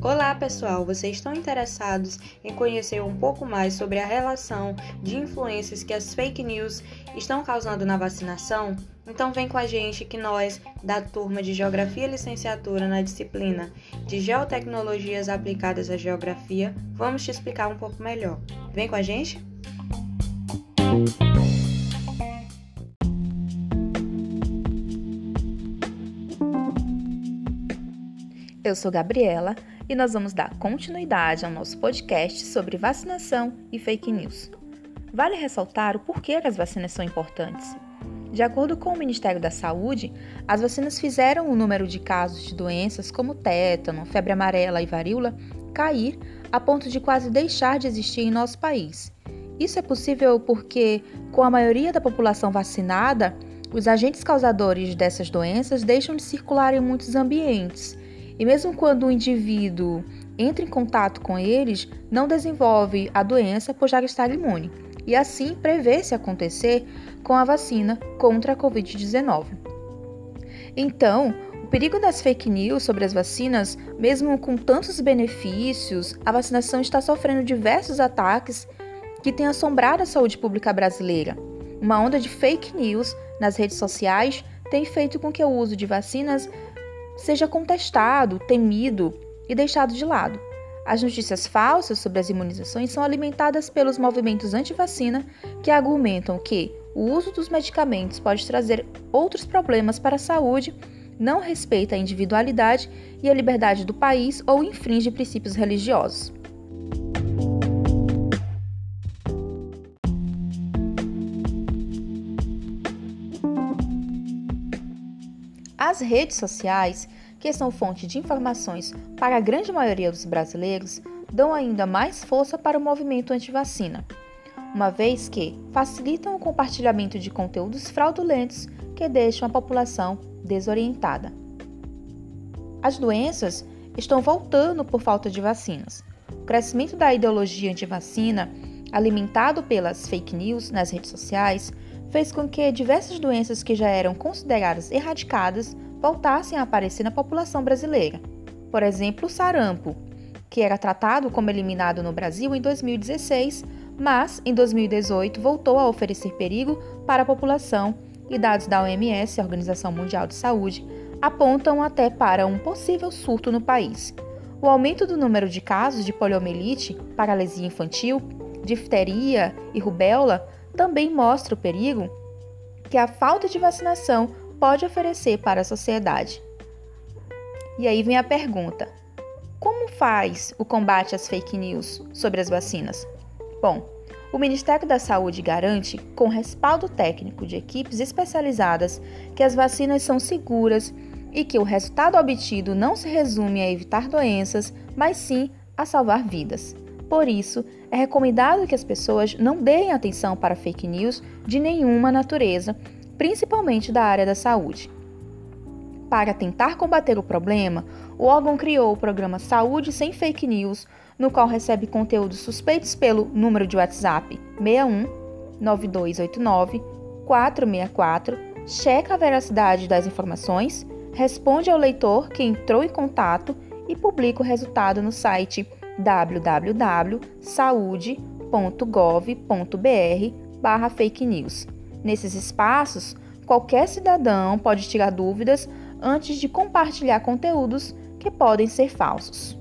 Olá pessoal, vocês estão interessados em conhecer um pouco mais sobre a relação de influências que as fake news estão causando na vacinação? Então vem com a gente que nós, da turma de Geografia Licenciatura na disciplina de Geotecnologias aplicadas à Geografia, vamos te explicar um pouco melhor. Vem com a gente? Eu sou Gabriela e nós vamos dar continuidade ao nosso podcast sobre vacinação e fake news. Vale ressaltar o porquê as vacinas são importantes. De acordo com o Ministério da Saúde, as vacinas fizeram o número de casos de doenças como tétano, febre amarela e varíola cair a ponto de quase deixar de existir em nosso país. Isso é possível porque, com a maioria da população vacinada, os agentes causadores dessas doenças deixam de circular em muitos ambientes e mesmo quando o indivíduo entra em contato com eles, não desenvolve a doença por já estar imune. E assim prevê-se acontecer com a vacina contra a Covid-19. Então, o perigo das fake news sobre as vacinas, mesmo com tantos benefícios, a vacinação está sofrendo diversos ataques que têm assombrado a saúde pública brasileira. Uma onda de fake news nas redes sociais tem feito com que o uso de vacinas seja contestado, temido e deixado de lado. As notícias falsas sobre as imunizações são alimentadas pelos movimentos anti-vacina que argumentam que o uso dos medicamentos pode trazer outros problemas para a saúde, não respeita a individualidade e a liberdade do país ou infringe princípios religiosos. As redes sociais, que são fonte de informações para a grande maioria dos brasileiros, dão ainda mais força para o movimento anti-vacina, uma vez que facilitam o compartilhamento de conteúdos fraudulentos que deixam a população desorientada. As doenças estão voltando por falta de vacinas. O crescimento da ideologia anti-vacina, alimentado pelas fake news nas redes sociais, fez com que diversas doenças que já eram consideradas erradicadas voltassem a aparecer na população brasileira. Por exemplo, o sarampo, que era tratado como eliminado no Brasil em 2016, mas em 2018 voltou a oferecer perigo para a população e dados da OMS, a Organização Mundial de Saúde, apontam até para um possível surto no país. O aumento do número de casos de poliomielite, paralisia infantil, difteria e rubéola também mostra o perigo que a falta de vacinação pode oferecer para a sociedade. E aí vem a pergunta: como faz o combate às fake news sobre as vacinas? Bom, o Ministério da Saúde garante, com respaldo técnico de equipes especializadas, que as vacinas são seguras e que o resultado obtido não se resume a evitar doenças, mas sim a salvar vidas. Por isso, é recomendado que as pessoas não deem atenção para fake news de nenhuma natureza, principalmente da área da saúde. Para tentar combater o problema, o órgão criou o programa Saúde Sem Fake News, no qual recebe conteúdos suspeitos pelo número de WhatsApp 61 9289 464, checa a veracidade das informações, responde ao leitor que entrou em contato e publica o resultado no site www.saude.gov.br/fake news. Nesses espaços, qualquer cidadão pode tirar dúvidas antes de compartilhar conteúdos que podem ser falsos.